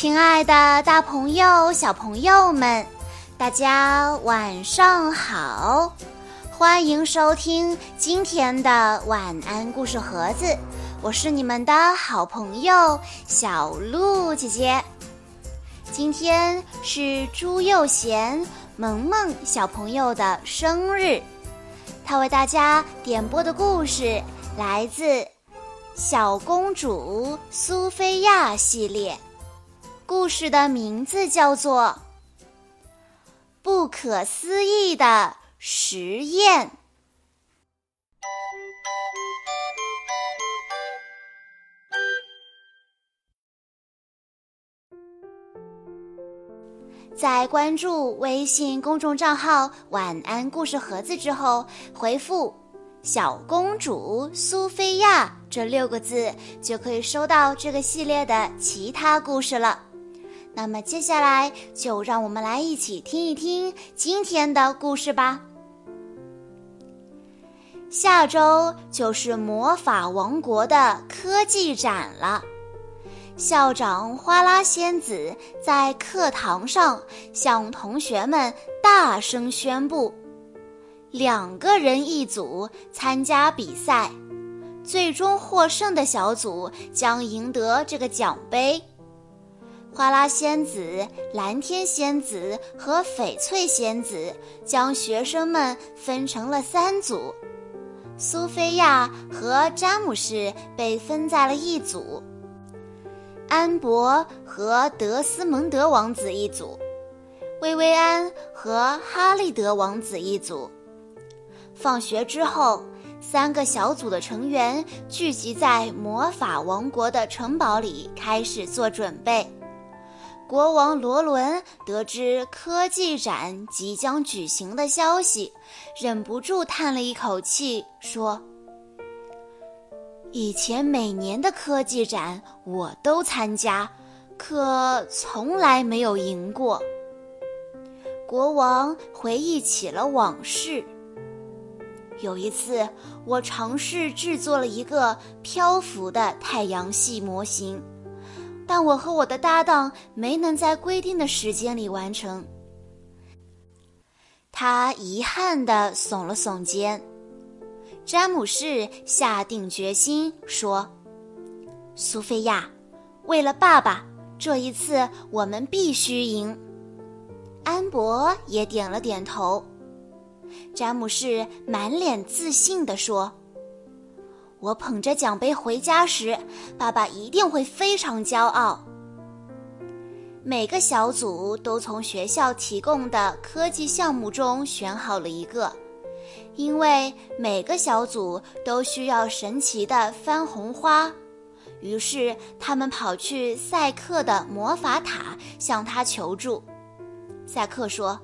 亲爱的，大朋友、小朋友们，大家晚上好！欢迎收听今天的晚安故事盒子，我是你们的好朋友小鹿姐姐。今天是朱幼贤、萌萌小朋友的生日，他为大家点播的故事来自《小公主苏菲亚》系列。故事的名字叫做《不可思议的实验》。在关注微信公众账号“晚安故事盒子”之后，回复“小公主苏菲亚”这六个字，就可以收到这个系列的其他故事了。那么接下来就让我们来一起听一听今天的故事吧。下周就是魔法王国的科技展了，校长花拉仙子在课堂上向同学们大声宣布：两个人一组参加比赛，最终获胜的小组将赢得这个奖杯。花拉仙子、蓝天仙子和翡翠仙子将学生们分成了三组，苏菲亚和詹姆士被分在了一组，安博和德斯蒙德王子一组，薇薇安和哈利德王子一组。放学之后，三个小组的成员聚集在魔法王国的城堡里，开始做准备。国王罗伦得知科技展即将举行的消息，忍不住叹了一口气，说：“以前每年的科技展我都参加，可从来没有赢过。”国王回忆起了往事。有一次，我尝试制作了一个漂浮的太阳系模型。但我和我的搭档没能在规定的时间里完成。他遗憾地耸了耸肩。詹姆士下定决心说：“苏菲亚，为了爸爸，这一次我们必须赢。”安博也点了点头。詹姆士满脸自信地说。我捧着奖杯回家时，爸爸一定会非常骄傲。每个小组都从学校提供的科技项目中选好了一个，因为每个小组都需要神奇的番红花。于是他们跑去赛克的魔法塔向他求助。赛克说。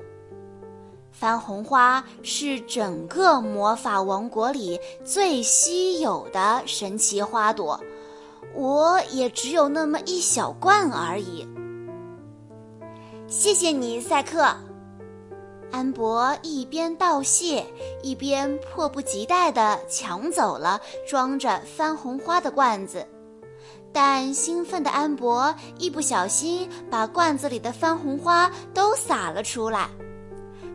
番红花是整个魔法王国里最稀有的神奇花朵，我也只有那么一小罐而已。谢谢你，赛克。安博一边道谢，一边迫不及待地抢走了装着番红花的罐子，但兴奋的安博一不小心把罐子里的番红花都洒了出来。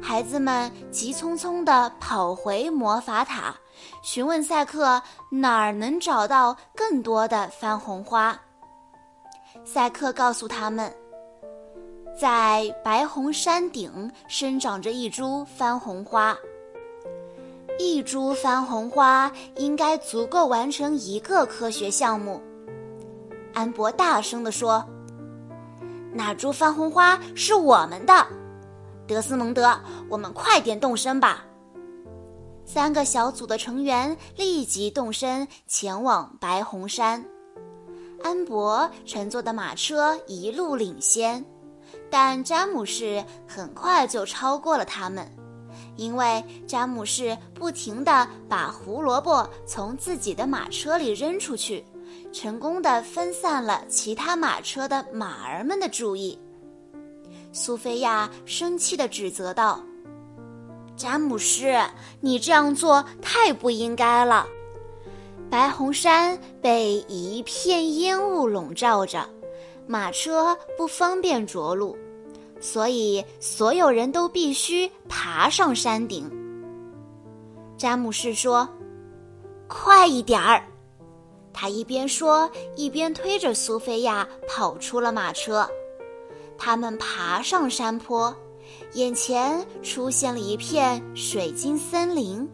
孩子们急匆匆地跑回魔法塔，询问赛克哪儿能找到更多的番红花。赛克告诉他们，在白红山顶生长着一株番红花，一株番红花应该足够完成一个科学项目。安博大声地说：“那株番红花是我们的。”德斯蒙德，我们快点动身吧！三个小组的成员立即动身前往白红山。安博乘坐的马车一路领先，但詹姆士很快就超过了他们，因为詹姆士不停地把胡萝卜从自己的马车里扔出去，成功地分散了其他马车的马儿们的注意。苏菲亚生气地指责道：“詹姆士，你这样做太不应该了。”白红山被一片烟雾笼罩着，马车不方便着陆，所以所有人都必须爬上山顶。詹姆士说：“快一点儿！”他一边说，一边推着苏菲亚跑出了马车。他们爬上山坡，眼前出现了一片水晶森林。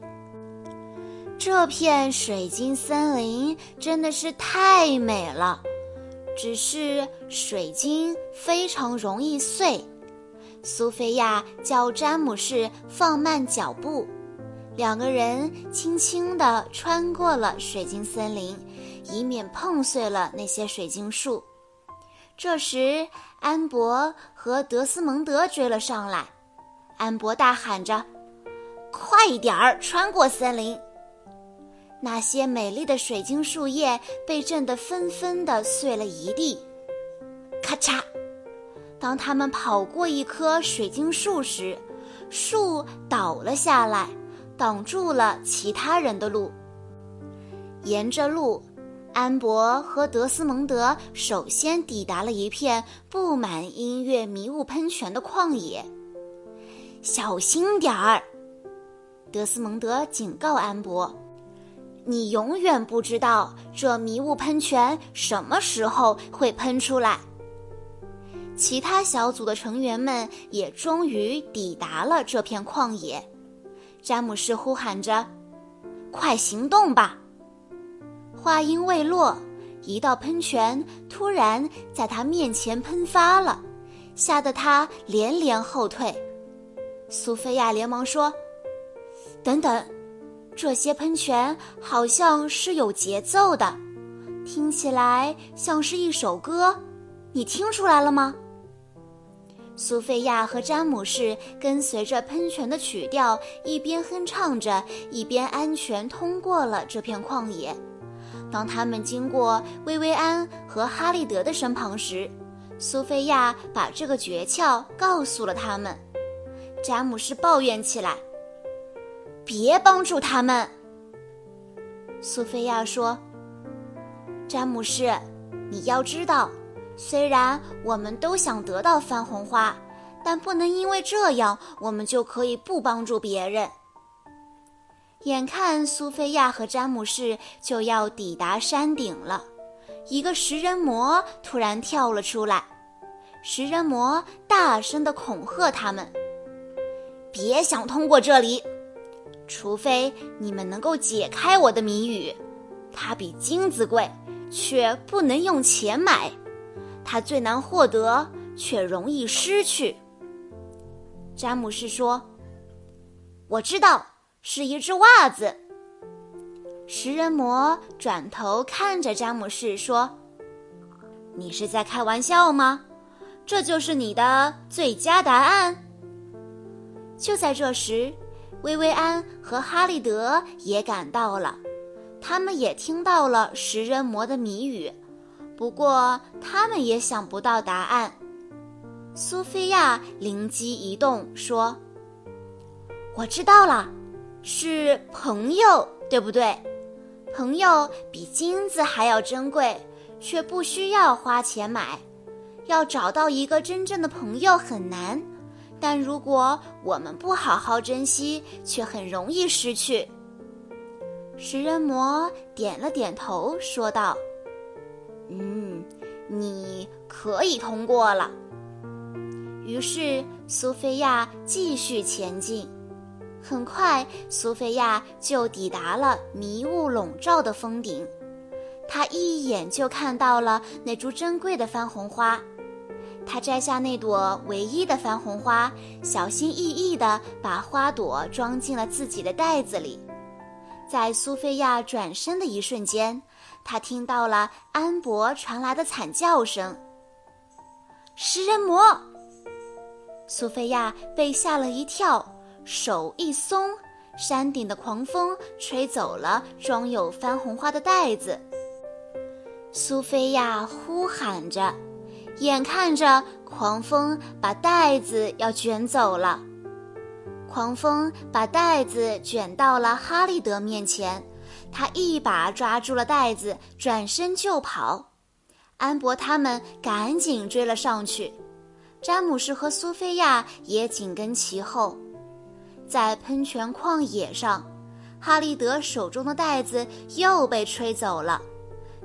这片水晶森林真的是太美了，只是水晶非常容易碎。苏菲亚叫詹姆士放慢脚步。两个人轻轻地穿过了水晶森林，以免碰碎了那些水晶树。这时，安博和德斯蒙德追了上来。安博大喊着：“快一点儿，穿过森林！”那些美丽的水晶树叶被震得纷纷地碎了一地。咔嚓！当他们跑过一棵水晶树时，树倒了下来。挡住了其他人的路。沿着路，安博和德斯蒙德首先抵达了一片布满音乐迷雾喷泉的旷野。小心点儿，德斯蒙德警告安博：“你永远不知道这迷雾喷泉什么时候会喷出来。”其他小组的成员们也终于抵达了这片旷野。詹姆士呼喊着：“快行动吧！”话音未落，一道喷泉突然在他面前喷发了，吓得他连连后退。苏菲亚连忙说：“等等，这些喷泉好像是有节奏的，听起来像是一首歌，你听出来了吗？”苏菲亚和詹姆士跟随着喷泉的曲调，一边哼唱着，一边安全通过了这片旷野。当他们经过薇薇安和哈利德的身旁时，苏菲亚把这个诀窍告诉了他们。詹姆士抱怨起来：“别帮助他们。”苏菲亚说：“詹姆士，你要知道。”虽然我们都想得到番红花，但不能因为这样，我们就可以不帮助别人。眼看苏菲亚和詹姆士就要抵达山顶了，一个食人魔突然跳了出来。食人魔大声地恐吓他们：“别想通过这里，除非你们能够解开我的谜语。它比金子贵，却不能用钱买。”它最难获得，却容易失去。詹姆士说：“我知道，是一只袜子。”食人魔转头看着詹姆士说：“你是在开玩笑吗？这就是你的最佳答案。”就在这时，薇薇安和哈利德也赶到了，他们也听到了食人魔的谜语。不过，他们也想不到答案。苏菲亚灵机一动，说：“我知道了，是朋友，对不对？朋友比金子还要珍贵，却不需要花钱买。要找到一个真正的朋友很难，但如果我们不好好珍惜，却很容易失去。”食人魔点了点头，说道。嗯，你可以通过了。于是苏菲亚继续前进，很快苏菲亚就抵达了迷雾笼罩的峰顶。她一眼就看到了那株珍贵的番红花，她摘下那朵唯一的番红花，小心翼翼地把花朵装进了自己的袋子里。在苏菲亚转身的一瞬间。他听到了安博传来的惨叫声。食人魔！苏菲亚被吓了一跳，手一松，山顶的狂风吹走了装有番红花的袋子。苏菲亚呼喊着，眼看着狂风把袋子要卷走了。狂风把袋子卷到了哈利德面前。他一把抓住了袋子，转身就跑。安博他们赶紧追了上去，詹姆士和苏菲亚也紧跟其后。在喷泉旷野上，哈利德手中的袋子又被吹走了。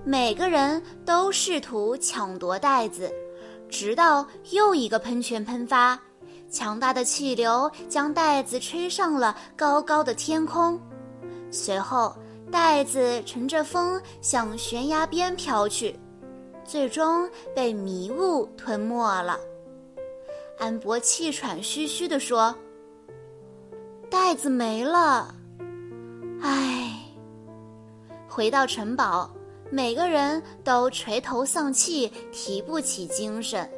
每个人都试图抢夺袋子，直到又一个喷泉喷发，强大的气流将袋子吹上了高高的天空。随后，袋子乘着风向悬崖边飘去。最终被迷雾吞没了。安博气喘吁吁地说：“袋子没了，唉。”回到城堡，每个人都垂头丧气，提不起精神。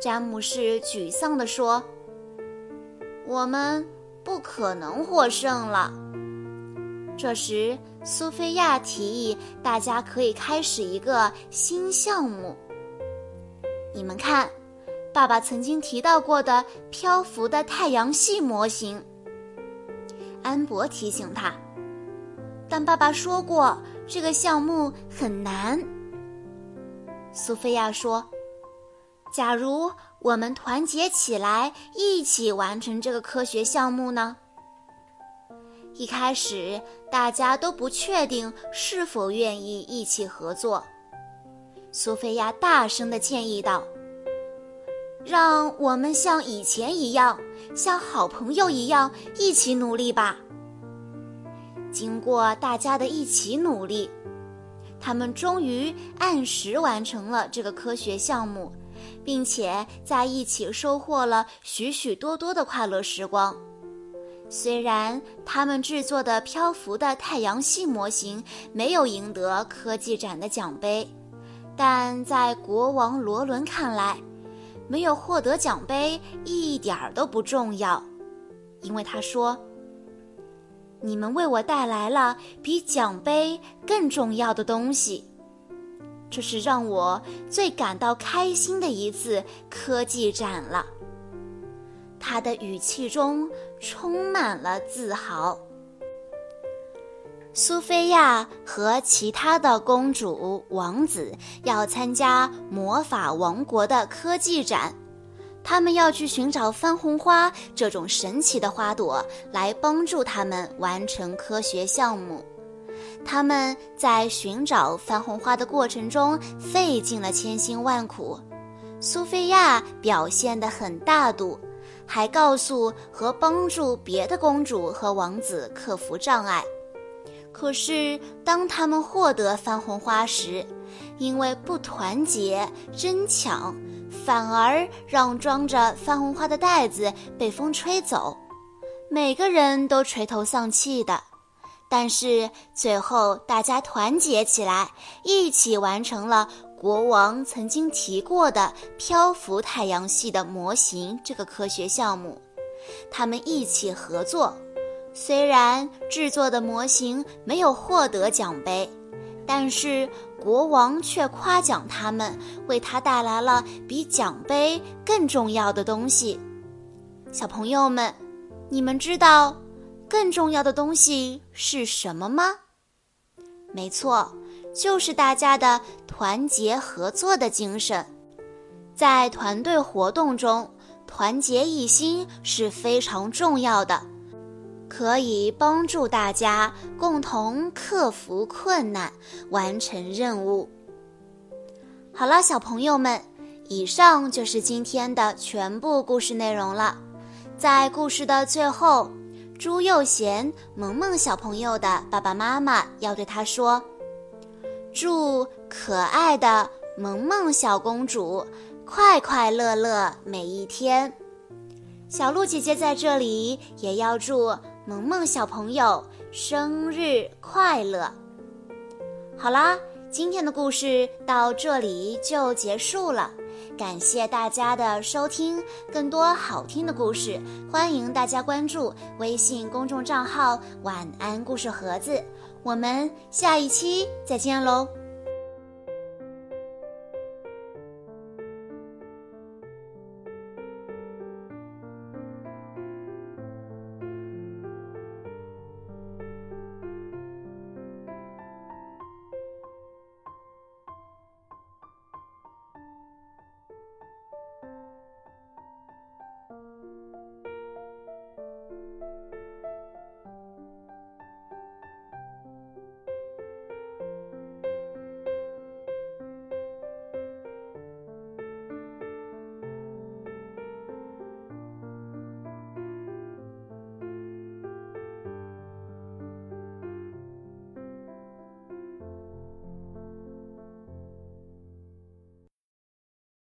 詹姆士沮丧地说：“我们不可能获胜了。”这时。苏菲亚提议，大家可以开始一个新项目。你们看，爸爸曾经提到过的漂浮的太阳系模型。安博提醒他，但爸爸说过这个项目很难。苏菲亚说：“假如我们团结起来，一起完成这个科学项目呢？”一开始，大家都不确定是否愿意一起合作。苏菲亚大声地建议道：“让我们像以前一样，像好朋友一样一起努力吧。”经过大家的一起努力，他们终于按时完成了这个科学项目，并且在一起收获了许许多多的快乐时光。虽然他们制作的漂浮的太阳系模型没有赢得科技展的奖杯，但在国王罗伦看来，没有获得奖杯一点儿都不重要，因为他说：“你们为我带来了比奖杯更重要的东西，这是让我最感到开心的一次科技展了。”他的语气中充满了自豪。苏菲亚和其他的公主、王子要参加魔法王国的科技展，他们要去寻找番红花这种神奇的花朵，来帮助他们完成科学项目。他们在寻找番红花的过程中费尽了千辛万苦。苏菲亚表现得很大度。还告诉和帮助别的公主和王子克服障碍。可是，当他们获得番红花时，因为不团结、争抢，反而让装着番红花的袋子被风吹走，每个人都垂头丧气的。但是最后，大家团结起来，一起完成了。国王曾经提过的漂浮太阳系的模型这个科学项目，他们一起合作。虽然制作的模型没有获得奖杯，但是国王却夸奖他们，为他带来了比奖杯更重要的东西。小朋友们，你们知道更重要的东西是什么吗？没错。就是大家的团结合作的精神，在团队活动中，团结一心是非常重要的，可以帮助大家共同克服困难，完成任务。好了，小朋友们，以上就是今天的全部故事内容了。在故事的最后，朱幼贤、萌萌小朋友的爸爸妈妈要对他说。祝可爱的萌萌小公主快快乐乐每一天。小鹿姐姐在这里也要祝萌萌小朋友生日快乐。好啦，今天的故事到这里就结束了，感谢大家的收听。更多好听的故事，欢迎大家关注微信公众账号“晚安故事盒子”。我们下一期再见喽。